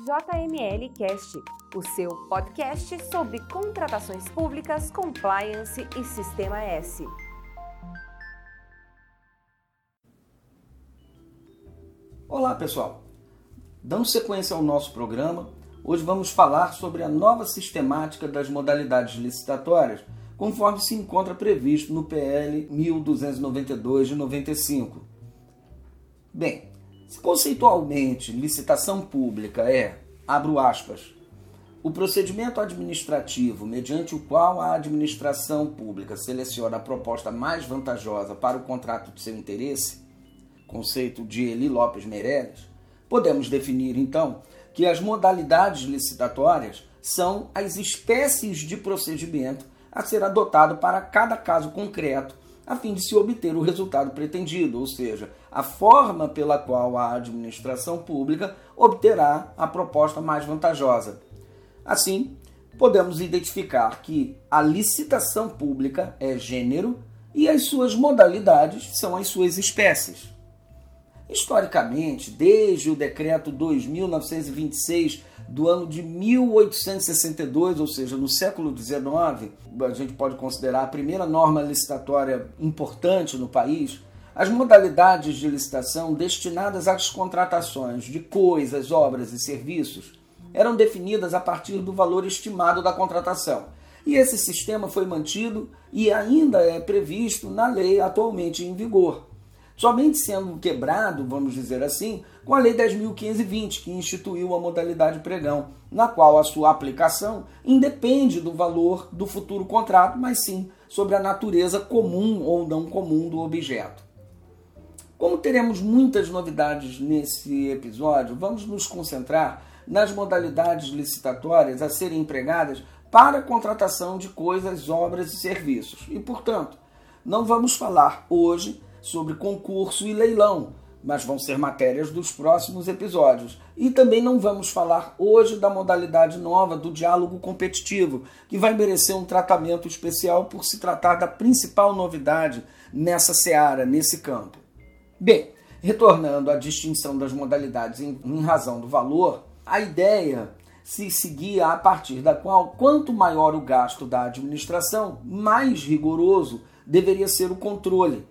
JML Cast, o seu podcast sobre contratações públicas, compliance e Sistema S. Olá, pessoal. Dando sequência ao nosso programa, hoje vamos falar sobre a nova sistemática das modalidades licitatórias, conforme se encontra previsto no PL 1292 de 95. Bem, se conceitualmente licitação pública é, abro aspas, o procedimento administrativo mediante o qual a administração pública seleciona a proposta mais vantajosa para o contrato de seu interesse, conceito de Eli Lopes Meirelles, podemos definir então que as modalidades licitatórias são as espécies de procedimento a ser adotado para cada caso concreto a fim de se obter o resultado pretendido, ou seja, a forma pela qual a administração pública obterá a proposta mais vantajosa. Assim, podemos identificar que a licitação pública é gênero e as suas modalidades são as suas espécies. Historicamente, desde o decreto 2926 do ano de 1862, ou seja, no século XIX, a gente pode considerar a primeira norma licitatória importante no país, as modalidades de licitação destinadas às contratações de coisas, obras e serviços eram definidas a partir do valor estimado da contratação. E esse sistema foi mantido e ainda é previsto na lei atualmente em vigor somente sendo quebrado, vamos dizer assim, com a Lei 10.520, que instituiu a modalidade pregão, na qual a sua aplicação independe do valor do futuro contrato, mas sim sobre a natureza comum ou não comum do objeto. Como teremos muitas novidades nesse episódio, vamos nos concentrar nas modalidades licitatórias a serem empregadas para contratação de coisas, obras e serviços. E, portanto, não vamos falar hoje sobre concurso e leilão, mas vão ser matérias dos próximos episódios. E também não vamos falar hoje da modalidade nova do diálogo competitivo, que vai merecer um tratamento especial por se tratar da principal novidade nessa seara, nesse campo. Bem, retornando à distinção das modalidades em, razão do valor, a ideia se seguia a partir da qual quanto maior o gasto da administração, mais rigoroso deveria ser o controle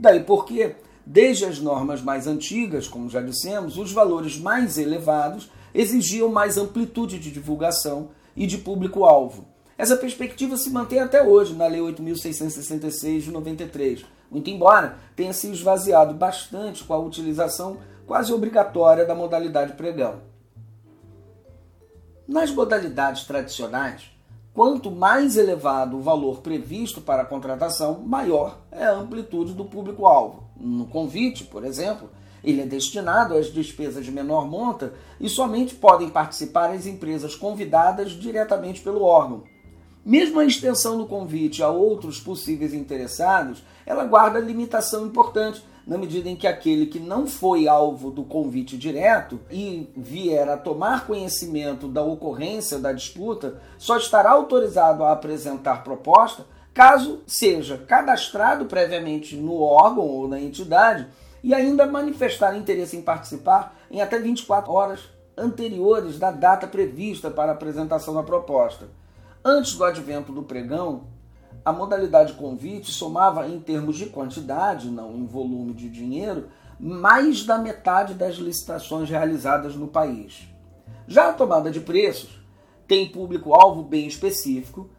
Daí porque, desde as normas mais antigas, como já dissemos, os valores mais elevados exigiam mais amplitude de divulgação e de público-alvo. Essa perspectiva se mantém até hoje na Lei 8.666 de 93, muito embora tenha se esvaziado bastante com a utilização quase obrigatória da modalidade pregão. Nas modalidades tradicionais, Quanto mais elevado o valor previsto para a contratação, maior é a amplitude do público-alvo. No convite, por exemplo, ele é destinado às despesas de menor monta e somente podem participar as empresas convidadas diretamente pelo órgão. Mesmo a extensão do convite a outros possíveis interessados, ela guarda limitação importante, na medida em que aquele que não foi alvo do convite direto e vier a tomar conhecimento da ocorrência da disputa, só estará autorizado a apresentar proposta caso seja cadastrado previamente no órgão ou na entidade e ainda manifestar interesse em participar em até 24 horas anteriores da data prevista para a apresentação da proposta. Antes do advento do pregão, a modalidade convite somava, em termos de quantidade, não em volume de dinheiro, mais da metade das licitações realizadas no país. Já a tomada de preços tem público-alvo bem específico,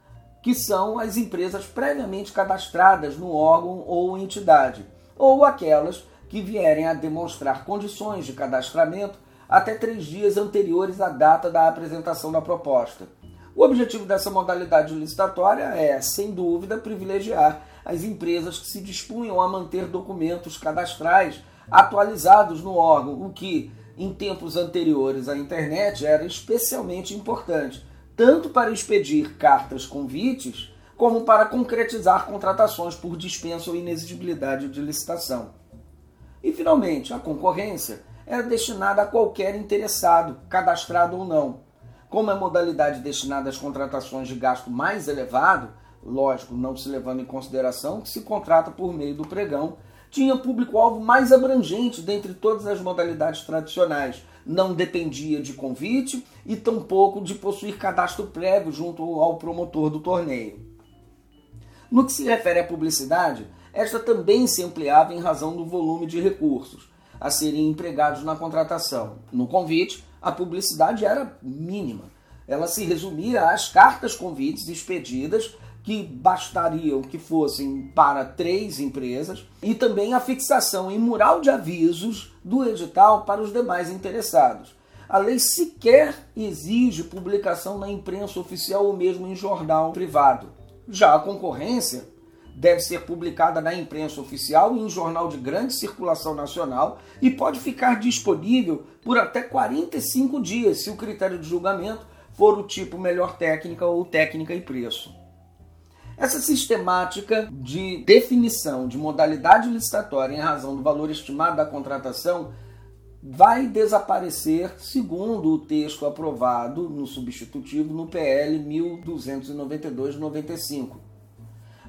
que são as empresas previamente cadastradas no órgão ou entidade, ou aquelas que vierem a demonstrar condições de cadastramento até três dias anteriores à data da apresentação da proposta. O objetivo dessa modalidade licitatória é, sem dúvida, privilegiar as empresas que se dispunham a manter documentos cadastrais atualizados no órgão, o que, em tempos anteriores à internet, era especialmente importante, tanto para expedir cartas convites, como para concretizar contratações por dispensa ou inexigibilidade de licitação. E, finalmente, a concorrência era destinada a qualquer interessado, cadastrado ou não como é modalidade destinada às contratações de gasto mais elevado, lógico, não se levando em consideração que se contrata por meio do pregão, tinha público-alvo mais abrangente dentre todas as modalidades tradicionais, não dependia de convite e tampouco de possuir cadastro prévio junto ao promotor do torneio. No que se refere à publicidade, esta também se ampliava em razão do volume de recursos a serem empregados na contratação. No convite, a publicidade era mínima. Ela se resumia às cartas convites expedidas que bastariam que fossem para três empresas e também a fixação em mural de avisos do edital para os demais interessados. A lei sequer exige publicação na imprensa oficial ou mesmo em jornal privado. Já a concorrência deve ser publicada na imprensa oficial e em jornal de grande circulação nacional e pode ficar disponível por até 45 dias, se o critério de julgamento for o tipo melhor técnica ou técnica e preço. Essa sistemática de definição de modalidade licitatória em razão do valor estimado da contratação vai desaparecer, segundo o texto aprovado no substitutivo no PL 1292/95.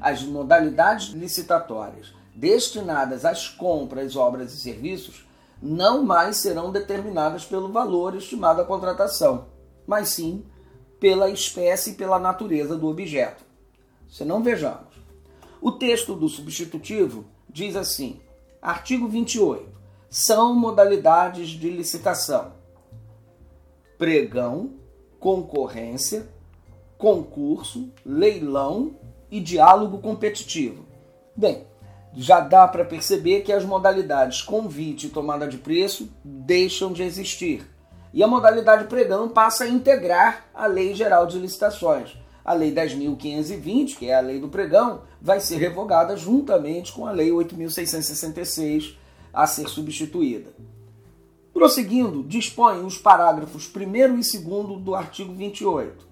As modalidades licitatórias destinadas às compras, obras e serviços não mais serão determinadas pelo valor estimado à contratação, mas sim pela espécie e pela natureza do objeto. Se não vejamos. O texto do substitutivo diz assim: artigo 28. São modalidades de licitação: pregão, concorrência, concurso, leilão e diálogo competitivo. Bem, já dá para perceber que as modalidades convite e tomada de preço deixam de existir. E a modalidade pregão passa a integrar a Lei Geral de Licitações, a Lei 10.520, que é a lei do pregão, vai ser revogada juntamente com a Lei 8.666 a ser substituída. Prosseguindo, dispõe os parágrafos 1 e 2 do artigo 28.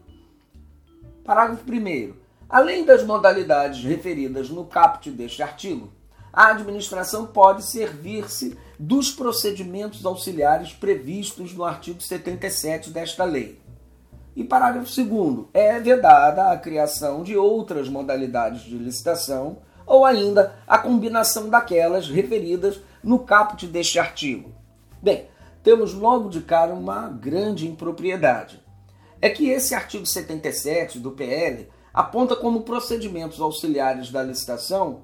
Parágrafo 1. Além das modalidades referidas no caput deste artigo, a administração pode servir-se dos procedimentos auxiliares previstos no artigo 77 desta lei. E parágrafo 2 é vedada a criação de outras modalidades de licitação ou ainda a combinação daquelas referidas no caput deste artigo. Bem, temos logo de cara uma grande impropriedade. É que esse artigo 77 do PL aponta como procedimentos auxiliares da licitação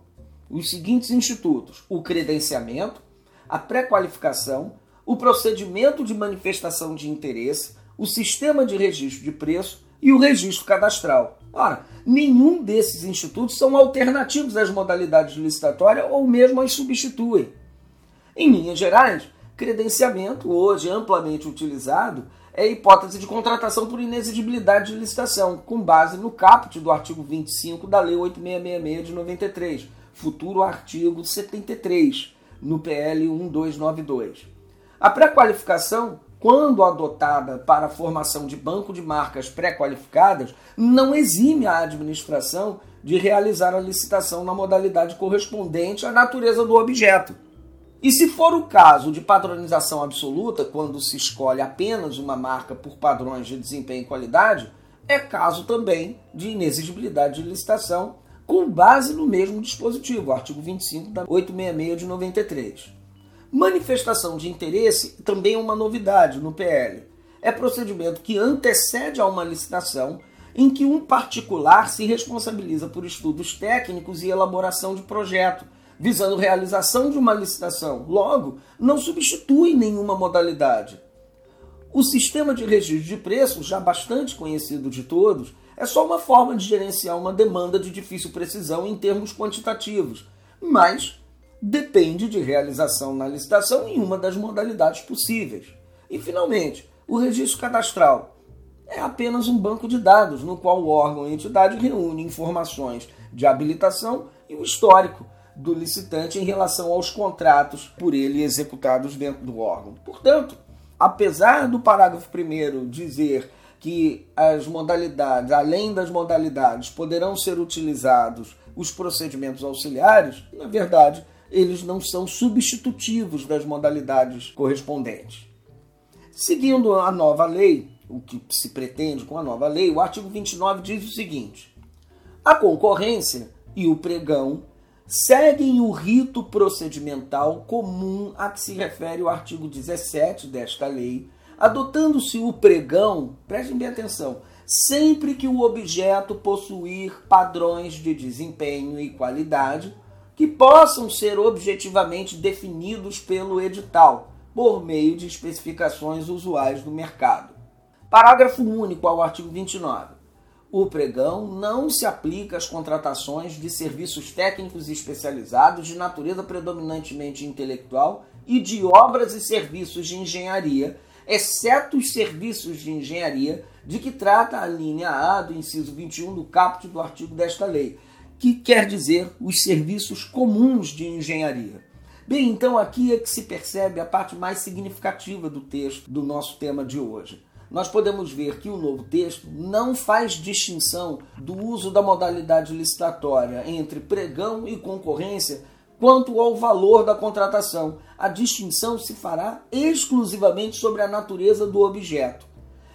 os seguintes institutos: o credenciamento, a pré-qualificação, o procedimento de manifestação de interesse, o sistema de registro de preço e o registro cadastral. Ora, nenhum desses institutos são alternativos às modalidades licitatórias ou mesmo as substituem. Em linhas gerais, credenciamento, hoje amplamente utilizado, é a hipótese de contratação por inexigibilidade de licitação, com base no caput do artigo 25 da Lei 8666 de 93, futuro artigo 73, no PL 1292. A pré-qualificação quando adotada para a formação de banco de marcas pré-qualificadas, não exime a administração de realizar a licitação na modalidade correspondente à natureza do objeto. E se for o caso de padronização absoluta, quando se escolhe apenas uma marca por padrões de desempenho e qualidade, é caso também de inexigibilidade de licitação com base no mesmo dispositivo, artigo 25 da 866 de 93. Manifestação de interesse também é uma novidade no PL. É procedimento que antecede a uma licitação em que um particular se responsabiliza por estudos técnicos e elaboração de projeto, visando realização de uma licitação. Logo, não substitui nenhuma modalidade. O sistema de registro de preços, já bastante conhecido de todos, é só uma forma de gerenciar uma demanda de difícil precisão em termos quantitativos, mas depende de realização na licitação em uma das modalidades possíveis. E, finalmente, o registro cadastral é apenas um banco de dados no qual o órgão ou entidade reúne informações de habilitação e o histórico do licitante em relação aos contratos por ele executados dentro do órgão. Portanto, apesar do parágrafo 1 dizer que as modalidades, além das modalidades, poderão ser utilizados os procedimentos auxiliares, na verdade, eles não são substitutivos das modalidades correspondentes. Seguindo a nova lei, o que se pretende com a nova lei, o artigo 29 diz o seguinte: a concorrência e o pregão seguem o rito procedimental comum a que se refere o artigo 17 desta lei, adotando-se o pregão, prestem bem atenção, sempre que o objeto possuir padrões de desempenho e qualidade que possam ser objetivamente definidos pelo edital, por meio de especificações usuais do mercado. Parágrafo único ao artigo 29. O pregão não se aplica às contratações de serviços técnicos especializados de natureza predominantemente intelectual e de obras e serviços de engenharia, exceto os serviços de engenharia de que trata a linha A do inciso 21 do caput do artigo desta lei, que quer dizer os serviços comuns de engenharia. Bem, então aqui é que se percebe a parte mais significativa do texto do nosso tema de hoje. Nós podemos ver que o novo texto não faz distinção do uso da modalidade licitatória entre pregão e concorrência quanto ao valor da contratação. A distinção se fará exclusivamente sobre a natureza do objeto.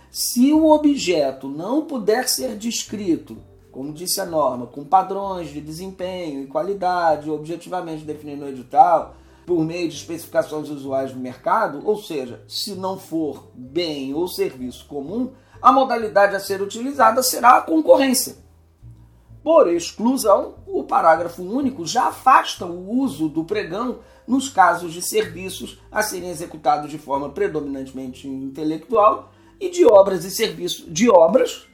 Se o objeto não puder ser descrito como disse a norma, com padrões de desempenho e qualidade objetivamente definido no edital, por meio de especificações usuais do mercado, ou seja, se não for bem ou serviço comum, a modalidade a ser utilizada será a concorrência. Por exclusão, o parágrafo único já afasta o uso do pregão nos casos de serviços a serem executados de forma predominantemente intelectual e de obras e serviços de obras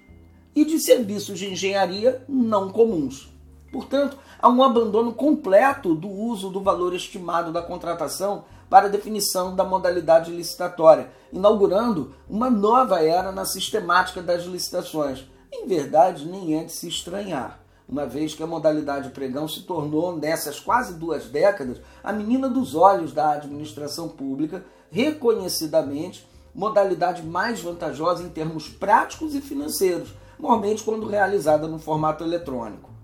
e de serviços de engenharia não comuns. Portanto, há um abandono completo do uso do valor estimado da contratação para definição da modalidade licitatória, inaugurando uma nova era na sistemática das licitações. Em verdade, nem é de se estranhar, uma vez que a modalidade pregão se tornou, nessas quase duas décadas, a menina dos olhos da administração pública, reconhecidamente modalidade mais vantajosa em termos práticos e financeiros normalmente quando realizada no formato eletrônico.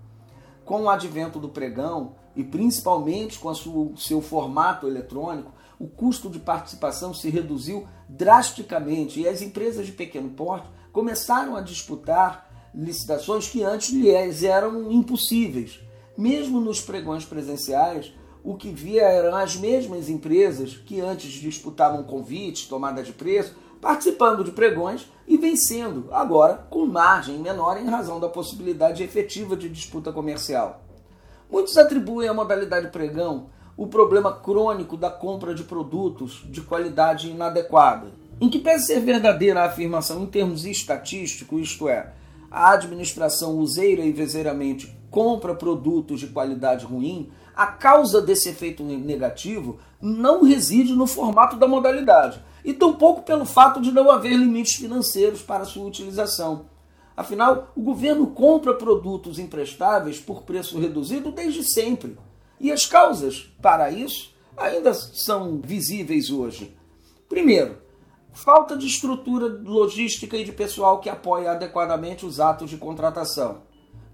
Com o advento do pregão e principalmente com o seu formato eletrônico, o custo de participação se reduziu drasticamente e as empresas de pequeno porte começaram a disputar licitações que antes lhes eram impossíveis. Mesmo nos pregões presenciais, o que via eram as mesmas empresas que antes disputavam convites, tomada de preço, participando de pregões e vencendo, agora com margem menor em razão da possibilidade efetiva de disputa comercial. Muitos atribuem à modalidade pregão o problema crônico da compra de produtos de qualidade inadequada. Em que pese ser verdadeira a afirmação em termos estatísticos, isto é, a administração useira e vezeiramente compra produtos de qualidade ruim, a causa desse efeito negativo não reside no formato da modalidade, e tampouco pelo fato de não haver limites financeiros para sua utilização. Afinal, o governo compra produtos imprestáveis por preço reduzido desde sempre. E as causas para isso ainda são visíveis hoje. Primeiro, falta de estrutura logística e de pessoal que apoie adequadamente os atos de contratação.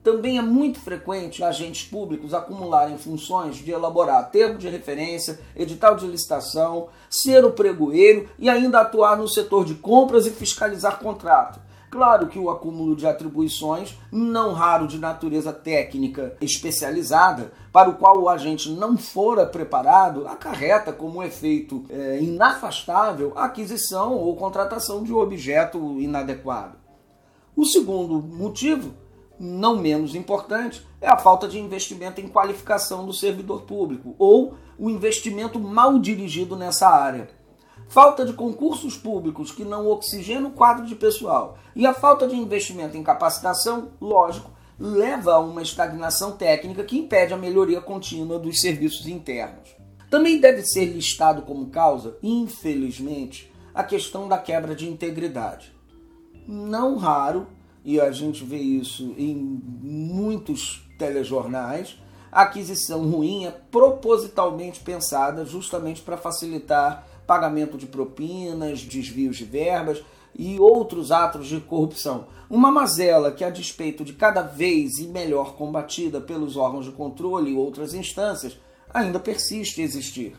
Também é muito frequente agentes públicos acumularem funções de elaborar termo de referência, edital de licitação, ser o pregoeiro e ainda atuar no setor de compras e fiscalizar contrato. Claro que o acúmulo de atribuições, não raro de natureza técnica especializada, para o qual o agente não fora preparado, acarreta como efeito é, inafastável a aquisição ou contratação de um objeto inadequado. O segundo motivo não menos importante, é a falta de investimento em qualificação do servidor público ou o investimento mal dirigido nessa área. Falta de concursos públicos que não oxigenam o quadro de pessoal e a falta de investimento em capacitação, lógico, leva a uma estagnação técnica que impede a melhoria contínua dos serviços internos. Também deve ser listado como causa, infelizmente, a questão da quebra de integridade. Não raro, e a gente vê isso em muitos telejornais, a aquisição ruim é propositalmente pensada justamente para facilitar pagamento de propinas, desvios de verbas e outros atos de corrupção. Uma mazela que, a despeito de cada vez e melhor combatida pelos órgãos de controle e outras instâncias, ainda persiste existir.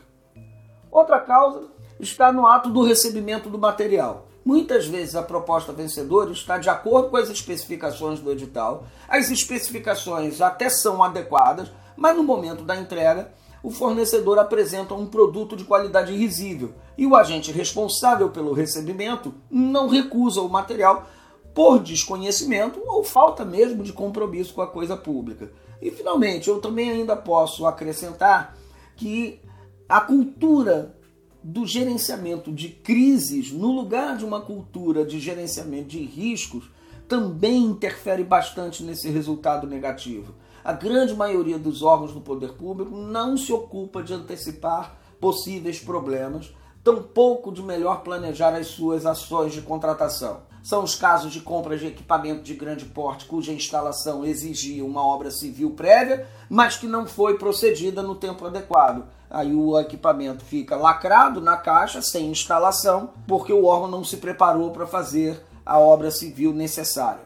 Outra causa está no ato do recebimento do material. Muitas vezes a proposta vencedora está de acordo com as especificações do edital, as especificações até são adequadas, mas no momento da entrega, o fornecedor apresenta um produto de qualidade risível e o agente responsável pelo recebimento não recusa o material por desconhecimento ou falta mesmo de compromisso com a coisa pública. E finalmente, eu também ainda posso acrescentar que a cultura do gerenciamento de crises, no lugar de uma cultura de gerenciamento de riscos, também interfere bastante nesse resultado negativo. A grande maioria dos órgãos do poder público não se ocupa de antecipar possíveis problemas, tampouco de melhor planejar as suas ações de contratação. São os casos de compra de equipamento de grande porte cuja instalação exigia uma obra civil prévia, mas que não foi procedida no tempo adequado. Aí o equipamento fica lacrado na caixa, sem instalação, porque o órgão não se preparou para fazer a obra civil necessária.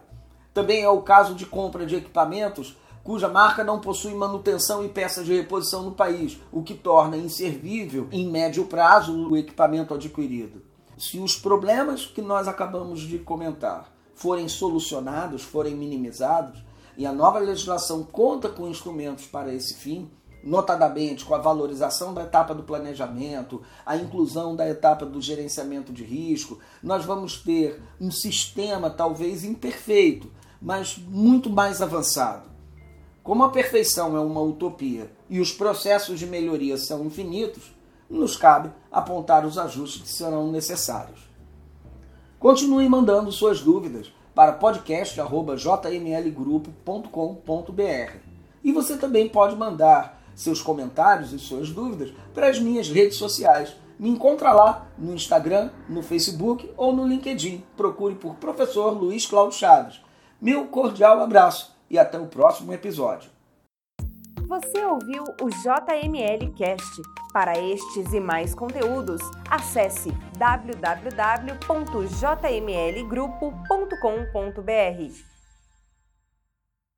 Também é o caso de compra de equipamentos cuja marca não possui manutenção e peças de reposição no país, o que torna inservível em médio prazo o equipamento adquirido. Se os problemas que nós acabamos de comentar forem solucionados, forem minimizados, e a nova legislação conta com instrumentos para esse fim, notadamente com a valorização da etapa do planejamento, a inclusão da etapa do gerenciamento de risco, nós vamos ter um sistema talvez imperfeito, mas muito mais avançado. Como a perfeição é uma utopia e os processos de melhoria são infinitos, nos cabe apontar os ajustes que serão necessários. Continue mandando suas dúvidas para podcast.jmlgrupo.com.br. E você também pode mandar seus comentários e suas dúvidas para as minhas redes sociais. Me encontra lá no Instagram, no Facebook ou no LinkedIn. Procure por Professor Luiz Cláudio Chaves. Meu cordial abraço e até o próximo episódio. Você ouviu o JML Cast. Para estes e mais conteúdos, acesse www.jmlgrupo.com.br.